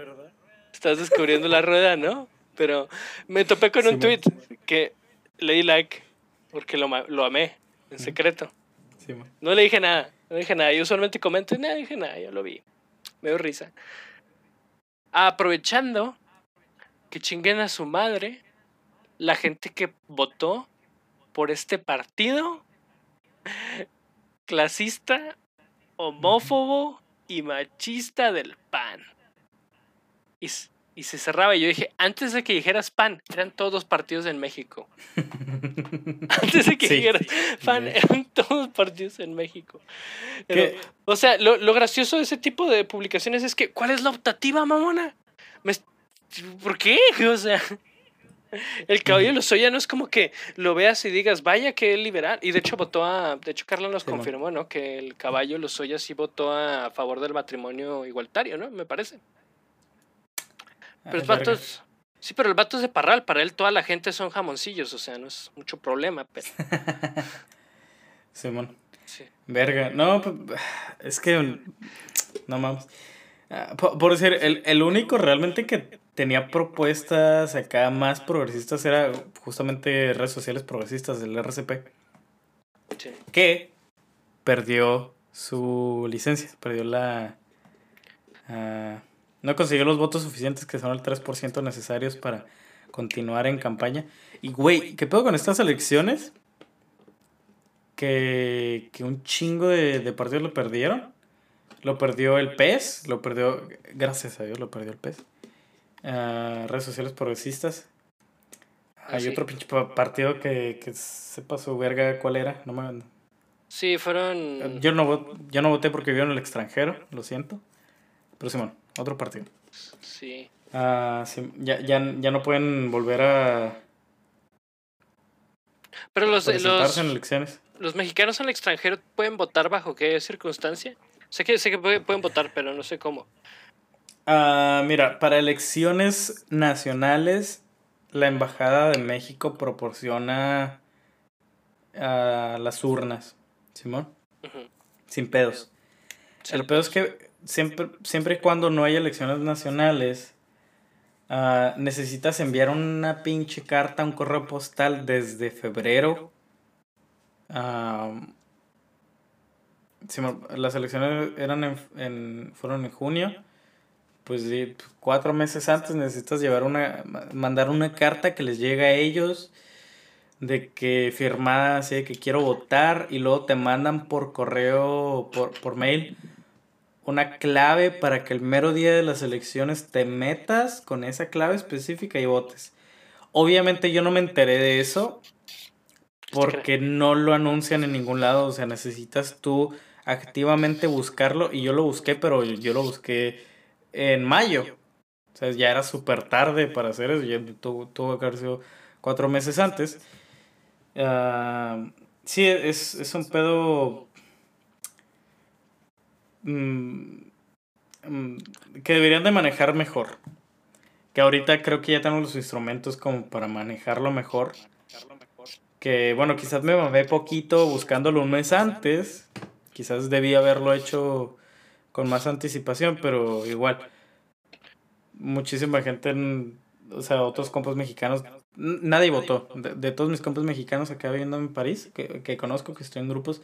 Speaker 2: Estás descubriendo la rueda, ¿no? Pero me topé con un tweet que le di like porque lo, amé en secreto.
Speaker 1: Sí.
Speaker 2: No le dije nada, no dije nada. Yo usualmente comento y no dije nada, yo lo vi. Me dio risa. Aprovechando que chinguen a su madre la gente que votó por este partido clasista, homófobo y machista del PAN. Y, y se cerraba y yo dije, antes de que dijeras PAN, eran todos partidos en México. Antes de que
Speaker 1: Sí.
Speaker 2: dijeras PAN,
Speaker 1: Sí.
Speaker 2: eran todos partidos en México. Pero, o sea, lo, lo gracioso de ese tipo de publicaciones es que, ¿cuál es la optativa, mamona? Me ¿Por qué? O sea, el caballo de Lozoya no es como que lo veas y digas, vaya que liberal. Y de hecho votó a, de hecho Carla nos
Speaker 1: Sí,
Speaker 2: confirmó, ¿no? Que el caballo Lozoya sí votó a favor del matrimonio igualitario, ¿no? Me parece. Pero
Speaker 1: Ay,
Speaker 2: el vato es- Sí, pero el vato es de Parral, para él toda la gente son jamoncillos, o sea, no es mucho problema, pero
Speaker 1: Simón.
Speaker 2: sí.
Speaker 1: Verga. No, es que. No mames. Ah, po- Por decir, el, el único realmente que tenía propuestas acá más progresistas era justamente redes sociales progresistas del RCP.
Speaker 2: sí.
Speaker 1: Que perdió su licencia. Perdió la. ah, no consiguió los votos suficientes, que son el 3% necesarios para continuar en campaña. Y, güey, ¿qué pedo con estas elecciones? Que, que un chingo de, de partidos lo perdieron. Lo perdió el PES, lo perdió, gracias a Dios, lo perdió el PES. Ah, redes sociales progresistas.
Speaker 2: Ah,
Speaker 1: Hay
Speaker 2: sí.
Speaker 1: otro pinche pa- partido que, que sepa su verga cuál era. No me,
Speaker 2: Sí, fueron...
Speaker 1: yo, no, vo- yo no voté porque vivo en el extranjero, lo siento. Pero Simón, otro partido.
Speaker 2: Sí.
Speaker 1: Ah, sí, ya, ya, ya no pueden volver a
Speaker 2: Pero los,
Speaker 1: presentarse en
Speaker 2: los,
Speaker 1: elecciones.
Speaker 2: los mexicanos en el extranjero pueden votar bajo qué circunstancia. Sé que, sé que puede- pueden votar, pero no sé cómo.
Speaker 1: Ah, mira, para elecciones nacionales, la Embajada de México proporciona ah, las urnas, Simón, sin pedos.
Speaker 2: Sí,
Speaker 1: El pedo es que siempre, siempre y cuando no hay elecciones nacionales, ah, necesitas enviar una pinche carta, un correo postal desde febrero. Simón, las elecciones eran en, en- fueron en junio. Pues sí, cuatro meses antes necesitas llevar una, ma- mandar una carta que les llegue a ellos de que firmada así de que quiero votar y luego te mandan por correo, por, por mail, una clave para que el mero día de las elecciones te metas con esa clave específica y votes. Obviamente yo no me enteré de eso porque no lo anuncian en ningún lado, o sea, necesitas tú activamente buscarlo y yo lo busqué, pero yo lo busqué en mayo. O sea, ya era súper tarde para hacer eso, ya tuvo, tuvo que haber sido cuatro meses antes. Ah, sí, es, es un pedo mm, mm, que deberían de manejar mejor. Que ahorita creo que ya tenemos los instrumentos como para manejarlo mejor. Que bueno, quizás me mamé poquito buscándolo un mes antes. Quizás debí haberlo hecho con más anticipación, pero igual. Muchísima gente, en- o sea, otros compas mexicanos, nadie votó. De, de todos mis compas mexicanos acá viviendo en París, que, que conozco, que estoy en grupos,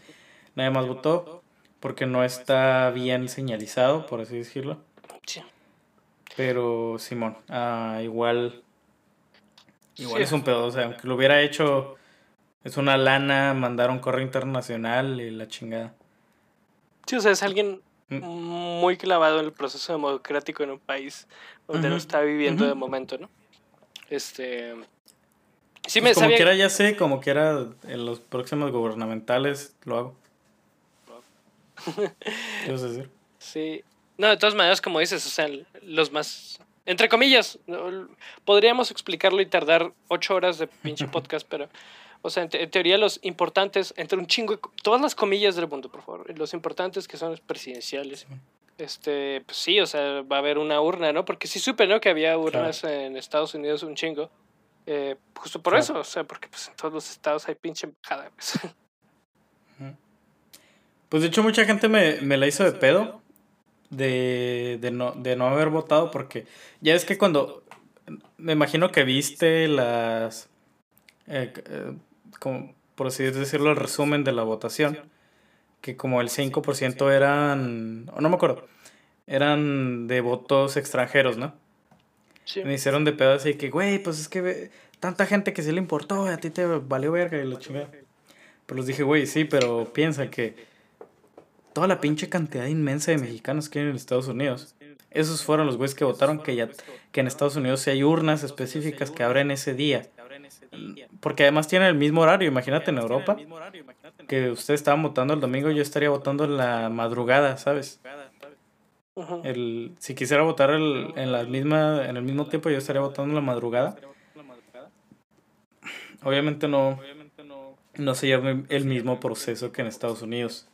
Speaker 1: nadie más votó porque no está bien señalizado, por así decirlo. Pero Simón, ah, igual, igual
Speaker 2: Sí.
Speaker 1: es un pedo, o sea, aunque lo hubiera hecho, es una lana, mandar un correo internacional y la chingada.
Speaker 2: Sí, o sea, es alguien. Muy clavado en el proceso democrático en un país donde no
Speaker 1: Ujú,
Speaker 2: está viviendo de
Speaker 1: ujú.
Speaker 2: momento, ¿no? Este. Sí,
Speaker 1: Pues
Speaker 2: me
Speaker 1: como
Speaker 2: sabía.
Speaker 1: quiera ya sé, como quiera en los próximos gubernamentales lo hago. ¿Qué vas a decir?
Speaker 2: Sí. No, de todas maneras, como dices, o sea, los más Entre comillas, podríamos explicarlo y tardar ocho horas de pinche podcast, pero, o sea, en, teoría los importantes, entre un chingo, todas las comillas del mundo, por favor, los importantes que son los presidenciales, este, pues sí, o sea, va a haber una urna, ¿no? Porque sí supe, ¿no? Que había urnas en Estados Unidos un chingo. Eh, justo por eso, o sea, porque pues en todos los estados hay pinche embajada. Pues.
Speaker 1: pues de hecho mucha gente me, me la hizo de pedo de, de, no, de no haber votado porque ya es que cuando me imagino que viste las eh, eh, como por así decirlo el resumen de la votación que como el 5% eran o no me acuerdo eran de votos extranjeros no me hicieron de pedo así que güey pues es que tanta gente que sí le importó a ti te valió verga y lo chingada pero les dije güey sí pero piensa que toda la pinche cantidad inmensa de mexicanos que hay en Estados Unidos. Esos fueron los güeyes que votaron que ya que en Estados Unidos hay urnas específicas que abren ese día. Porque además tienen el mismo horario, imagínate en Europa. Que ustedes estaban votando el domingo, yo estaría votando en la madrugada, ¿sabes? El, si quisiera votar el, en, la misma, en el mismo tiempo, yo estaría votando en la madrugada. Obviamente no, no se lleva el mismo proceso que en Estados Unidos.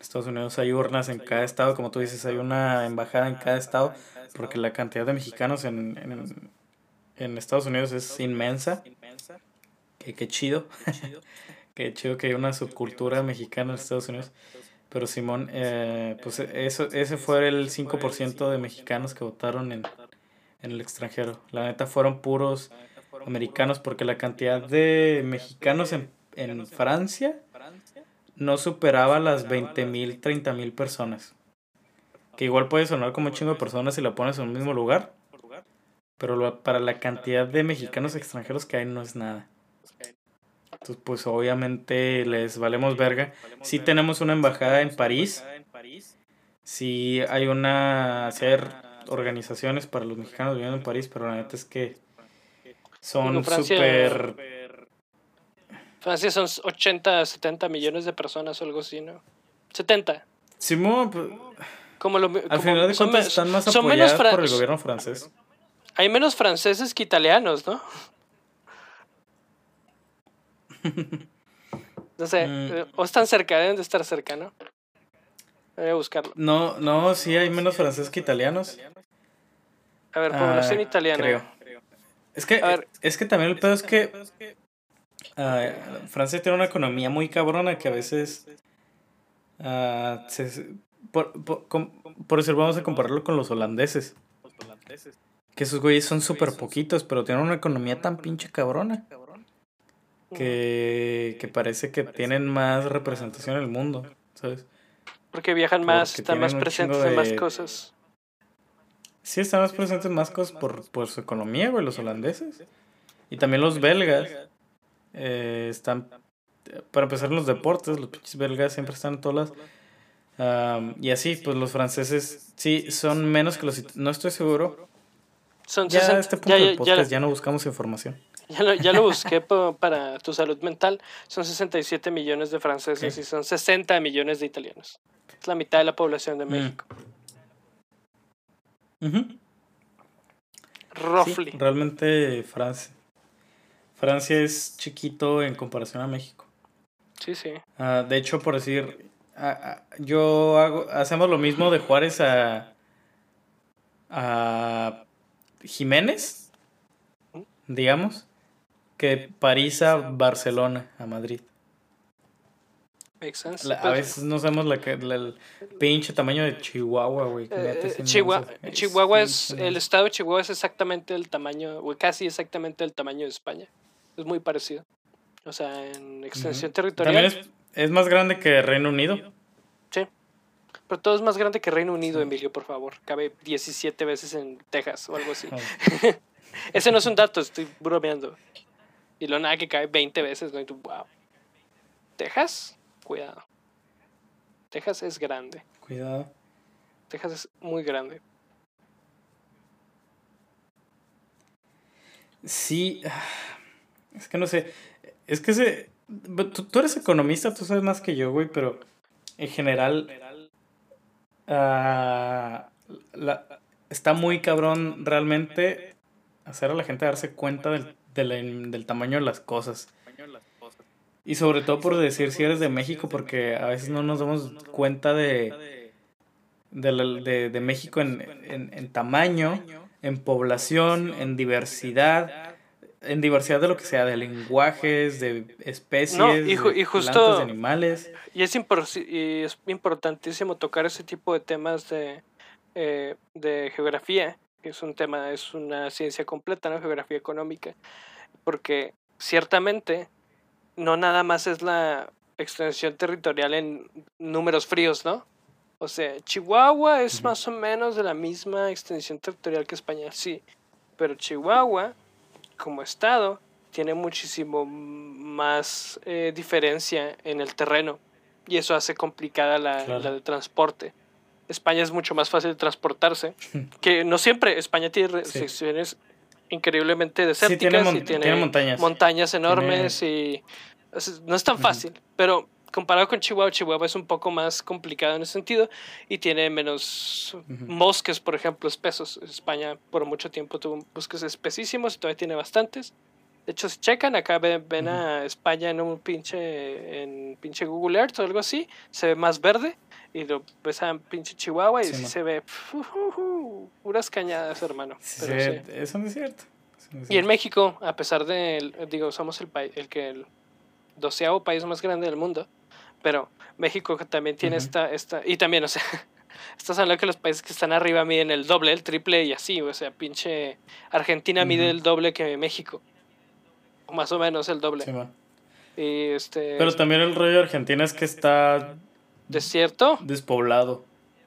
Speaker 1: Estados Unidos hay urnas en cada estado, como tú dices, hay una embajada en cada estado, porque la cantidad de mexicanos en, en, en Estados Unidos es inmensa. Que, qué chido. qué chido que hay una subcultura mexicana en Estados Unidos. Pero Simón, eh, pues eso, ese fue el 5% de mexicanos que votaron en, en el extranjero. La neta fueron puros americanos porque la cantidad de mexicanos en, en Francia no superaba las 20 mil, 30 mil personas. Que igual puede sonar como un chingo de personas si la pones en un mismo lugar. Pero para la cantidad de mexicanos extranjeros que hay no es nada. Entonces, pues obviamente les valemos verga. Sí tenemos una embajada en París. Sí hay una... hacer organizaciones para los mexicanos viviendo en París, pero la neta es que son súper
Speaker 2: Francia son 80, 70 millones de personas o algo así, ¿no? 70.
Speaker 1: Simón, pues, como lo, al final de cuentas están más apoyados por el gobierno francés.
Speaker 2: Hay menos franceses que italianos, ¿no? no sé, mm. eh, o están cerca, deben de estar cerca, ¿no? Voy a buscarlo.
Speaker 1: No, no, sí hay menos franceses que italianos.
Speaker 2: A ver, población ah, italiana. Creo.
Speaker 1: Es que, es que también el pedo es que Uh, Francia tiene una economía muy cabrona que a veces. Uh, por, por, eso vamos a compararlo con los holandeses. Que esos güeyes son súper poquitos, pero tienen una economía tan pinche cabrona. Que, que parece que tienen más representación en el mundo, ¿sabes?
Speaker 2: Porque viajan más, están más presentes en más cosas.
Speaker 1: Sí, están más presentes en más cosas por, por su economía, güey, los holandeses. Y también los belgas. Eh, están, para empezar en los deportes, los pinches belgas siempre están en todas las... y así, pues los franceses sí son menos que los... No estoy seguro. Son ya a este punto del podcast ya, no buscamos información.
Speaker 2: Ya lo, ya lo busqué para tu salud mental. Son 67 millones de franceses y son 60 millones de italianos. Es la mitad de la población de mm. México.
Speaker 1: Roughly. realmente Francia. Francia es chiquito en comparación a México.
Speaker 2: Sí, sí.
Speaker 1: Ah, de hecho, por decir, ah, ah, yo hago, hacemos lo mismo de Juárez a, a Jiménez, digamos, que París a Barcelona, a Madrid. a veces no sabemos la, el pinche tamaño de Chihuahua, güey.
Speaker 2: Eh, Chihuahua, Chihuahua es, el estado de Chihuahua es exactamente el tamaño, o casi exactamente el tamaño de España. Es muy parecido. O sea, en extensión territorial.
Speaker 1: También es, más grande que Reino Unido.
Speaker 2: Sí. Pero todo es más grande que Reino Unido, Emilio, por favor. Cabe 17 veces en Texas o algo así. Ese no es un dato, estoy bromeando. Y lo nada que cabe 20 veces, ¿no? Y tú, wow. ¿Texas? Cuidado. Texas es grande.
Speaker 1: Cuidado.
Speaker 2: Texas es muy grande.
Speaker 1: Sí. Es que no sé. Es que se. Tú, eres economista, tú sabes más que yo, güey, pero en general. Uh, la, está muy cabrón realmente hacer a la gente darse cuenta del, del, del tamaño de las cosas. Y sobre todo por decir si eres de México, porque a veces no nos damos cuenta de, de, de, México en, en, en, tamaño, en población, en diversidad, en diversidad de lo que sea, de lenguajes, de especies,
Speaker 2: y, y justo,
Speaker 1: de animales.
Speaker 2: Y es, y es importantísimo tocar ese tipo de temas de, eh, de geografía, que es un tema, es una ciencia completa, ¿no? Geografía económica, porque ciertamente no nada más es la extensión territorial en números fríos, ¿no? O sea, Chihuahua es más o menos de la misma extensión territorial que España, sí. Pero Chihuahua, como estado, tiene muchísimo más eh, diferencia en el terreno. Y eso hace complicada la, la de transporte. España es mucho más fácil de transportarse. que no siempre. España tiene restricciones increíblemente desérticas y tiene, montañas. enormes y no es tan fácil, pero comparado con Chihuahua, Chihuahua es un poco más complicado en ese sentido y tiene menos bosques, por ejemplo, espesos. España por mucho tiempo tuvo bosques espesísimos y todavía tiene bastantes. De hecho, si checan, acá ven, a España en un pinche, en pinche Google Earth o algo así, se ve más verde y lo ves a pinche Chihuahua y se ve puras cañadas, hermano.
Speaker 1: Pero Eso no es cierto.
Speaker 2: Y en México, a pesar de, digo, somos el país, el que el doceavo país más grande del mundo, pero México también tiene esta, esta, y también, o sea, estás hablando que los países que están arriba miden el doble, el triple y así, o sea, pinche Argentina mide el doble que México, o más o menos el doble. y este,
Speaker 1: pero también el rollo de Argentina es que está
Speaker 2: ¿Desierto?
Speaker 1: Despoblado.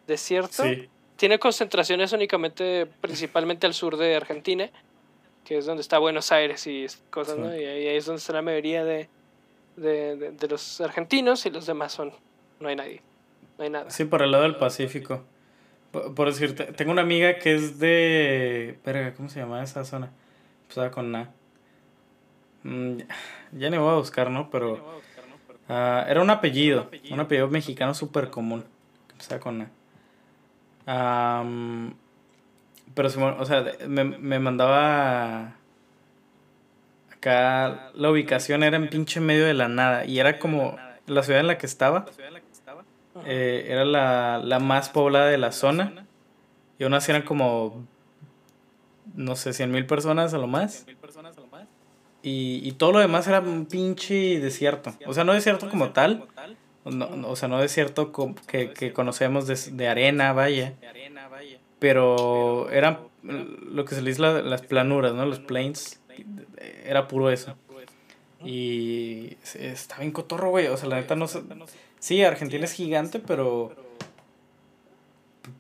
Speaker 2: ¿Desierto? Sí. Tiene concentraciones únicamente, principalmente al sur de Argentina, que es donde está Buenos Aires y cosas, ¿no? Y ahí, es donde está la mayoría de, de, de, los argentinos y los demás son, no hay nadie, no hay nada.
Speaker 1: Sí, por el lado del Pacífico. Por, decirte, tengo una amiga que es de... ¿cómo se llama esa zona? Pues con Na. Mm, ya ni voy a buscar, ¿no? Pero Ah, era un apellido, un apellido mexicano súper común. Que con pero, o sea, me, me mandaba. Acá la ubicación era en pinche medio de la nada. Y era como la ciudad en la que estaba. Eh, era la, la más poblada de la zona. Y aún así eran como. No sé, cien mil personas a lo más. Y, y todo lo demás era un pinche desierto. O sea, no desierto como tal. o sea, no desierto que, que conocemos de, de arena, vaya. Pero era lo que se le dice las planuras, ¿no? Los plains. Era puro eso. Y está bien cotorro, güey. O sea, la neta no sé. Sí, Argentina es gigante, pero.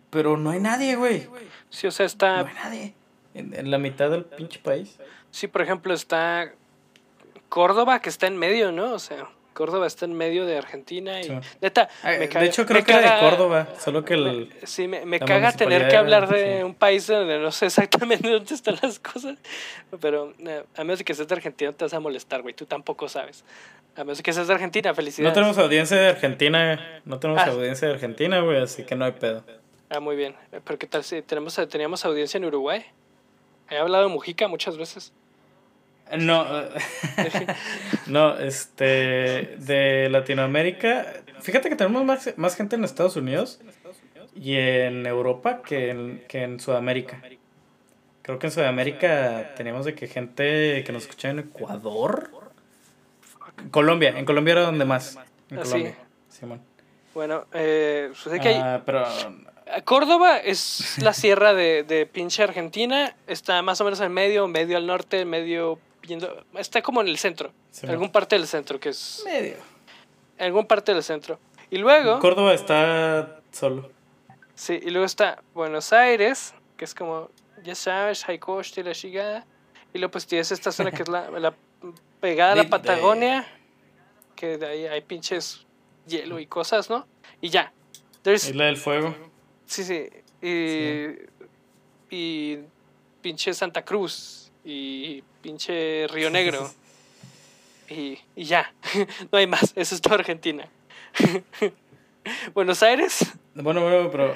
Speaker 1: Pero no hay nadie, güey.
Speaker 2: Sí, o sea, está.
Speaker 1: No hay nadie. en la mitad del pinche país.
Speaker 2: Sí, por ejemplo, está Córdoba, que está en medio, ¿no? O sea, Córdoba está en medio de Argentina y neta,
Speaker 1: me de hecho creo que era de Córdoba, solo que el,
Speaker 2: sí me, caga tener que hablar de un país donde no sé exactamente dónde están las cosas, pero eh, a menos de que seas de Argentina te vas a molestar, güey, tú tampoco sabes. A menos de que seas de Argentina, felicidades.
Speaker 1: No tenemos audiencia de Argentina, no tenemos ah. audiencia de Argentina, güey, así que no hay pedo.
Speaker 2: Ah, muy bien. Pero qué tal si tenemos teníamos audiencia en Uruguay? He hablado de Mujica muchas veces.
Speaker 1: No, no, este, de Latinoamérica, fíjate que tenemos más, más gente en Estados Unidos y en Europa que en, que en Sudamérica. Creo que en Sudamérica tenemos de que gente que nos escucha en Ecuador. Colombia, en Colombia era donde más. En ah, Colombia, Simón.
Speaker 2: Bueno, eh, que
Speaker 1: ah, pero
Speaker 2: Córdoba es la sierra de, de pinche Argentina. Está más o menos en medio, medio al norte, medio está como en el centro, en algún parte del centro que es
Speaker 1: medio.
Speaker 2: En algún parte del centro. Y luego
Speaker 1: Córdoba está solo.
Speaker 2: Sí, y luego está Buenos Aires, que es como ya sabes, Jaicoste, la chingada. Y luego pues tienes esta zona que es la, la pegada a la Patagonia, que de ahí hay pinches hielo y cosas, ¿no? Y ya.
Speaker 1: Isla del Fuego.
Speaker 2: Sí, sí. Y, y pinche Santa Cruz y pinche Río Negro. y, y ya, no hay más, eso es toda Argentina. Buenos Aires.
Speaker 1: Bueno, bueno, pero...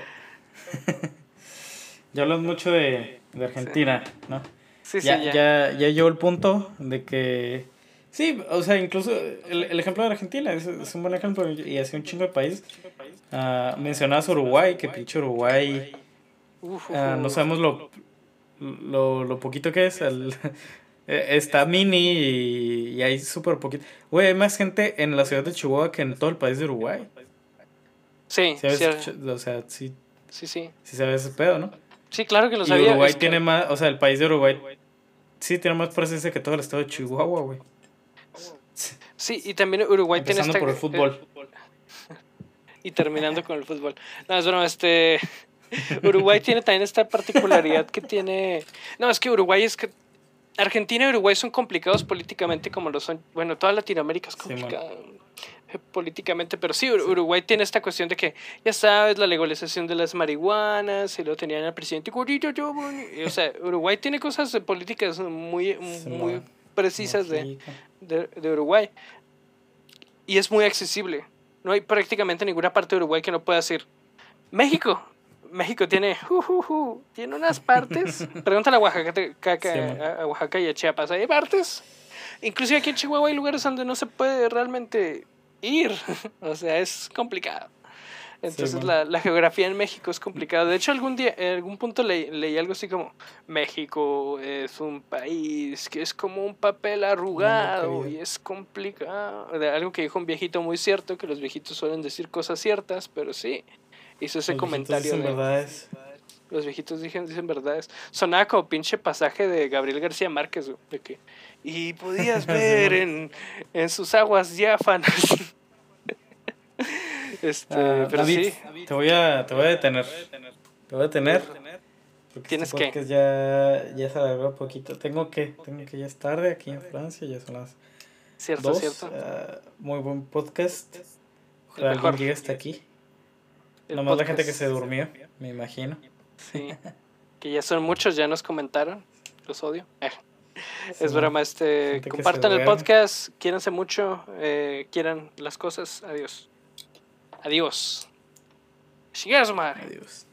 Speaker 1: ya hablas mucho de, de Argentina, ¿no?
Speaker 2: Sí, sí,
Speaker 1: ya,
Speaker 2: ya.
Speaker 1: ya. ya llegó el punto de que. Sí, o sea, incluso el, el ejemplo de Argentina es, es un buen ejemplo y hace un chingo de país. Ah, mencionabas Uruguay, que pinche Uruguay. Ah, no sabemos lo, lo, lo poquito que es. el- eh, está mini y, y hay súper poquito. Güey, hay más gente en la ciudad de Chihuahua que en todo el país de Uruguay.
Speaker 2: Sí,
Speaker 1: ¿Sabes?
Speaker 2: sí,
Speaker 1: O sea, sí,
Speaker 2: sí, sí.
Speaker 1: sí sabes ese pedo, ¿no?
Speaker 2: Sí, claro que lo
Speaker 1: Y
Speaker 2: sabía.
Speaker 1: Uruguay
Speaker 2: es que-
Speaker 1: tiene más, o sea, el país de Uruguay sí tiene más presencia que todo el estado de Chihuahua, güey.
Speaker 2: Sí, y también Uruguay tiene
Speaker 1: Empezando
Speaker 2: esta...
Speaker 1: por el fútbol.
Speaker 2: y terminando con el fútbol. No, es broma, este... Uruguay tiene también esta particularidad que tiene... No, es que Uruguay es que... Argentina y Uruguay son complicados políticamente como lo son... Bueno, toda Latinoamérica es complicada eh, políticamente, pero sí, Ur- Uruguay tiene esta cuestión de que, ya sabes, la legalización de las marihuanas, y lo tenían al presidente O sea, Uruguay tiene cosas políticas muy, muy precisas de de, de Uruguay. Y es muy accesible. No hay prácticamente ninguna parte de Uruguay que no pueda decir México. México tiene, ju, ju, ju, tiene unas partes. Pregúntale a Oaxaca, a, a Oaxaca y a Chiapas. Hay partes. Inclusive aquí en Chihuahua hay lugares donde no se puede realmente ir. o sea, es complicado. Entonces la, la geografía en México es complicada. De hecho, algún día, en algún punto leí, leí algo así como México es un país que es como un papel arrugado y es complicado. De algo que dijo un viejito muy cierto, que los viejitos suelen decir cosas ciertas, pero sí. Hizo ese
Speaker 1: Los
Speaker 2: comentario.
Speaker 1: dicen
Speaker 2: de-
Speaker 1: verdades.
Speaker 2: los viejitos dicen, dicen verdades. Sonaba como pinche pasaje de Gabriel García Márquez, güey, de que... Y podías ver en, en sus aguas diáfanas. este,
Speaker 1: Ah,
Speaker 2: pero
Speaker 1: David,
Speaker 2: sí.
Speaker 1: te voy a, te voy a detener. Te voy a detener. Porque
Speaker 2: ¿Tienes
Speaker 1: este podcast ya, ya se alargó un poquito. Tengo que, tengo que ya es tarde aquí en Francia, ya son las
Speaker 2: Cierto,
Speaker 1: dos.
Speaker 2: cierto.
Speaker 1: Ah, muy buen podcast. Ojalá llegue hasta aquí. Nomás la gente que se durmió, me imagino.
Speaker 2: Sí. que ya son muchos, ya nos comentaron. Los odio. Eh,
Speaker 1: Sí,
Speaker 2: es broma, este. Compartan el podcast, quiéranse mucho, eh, quieran las cosas. Adiós. Adiós. Shigeru.
Speaker 1: Adiós.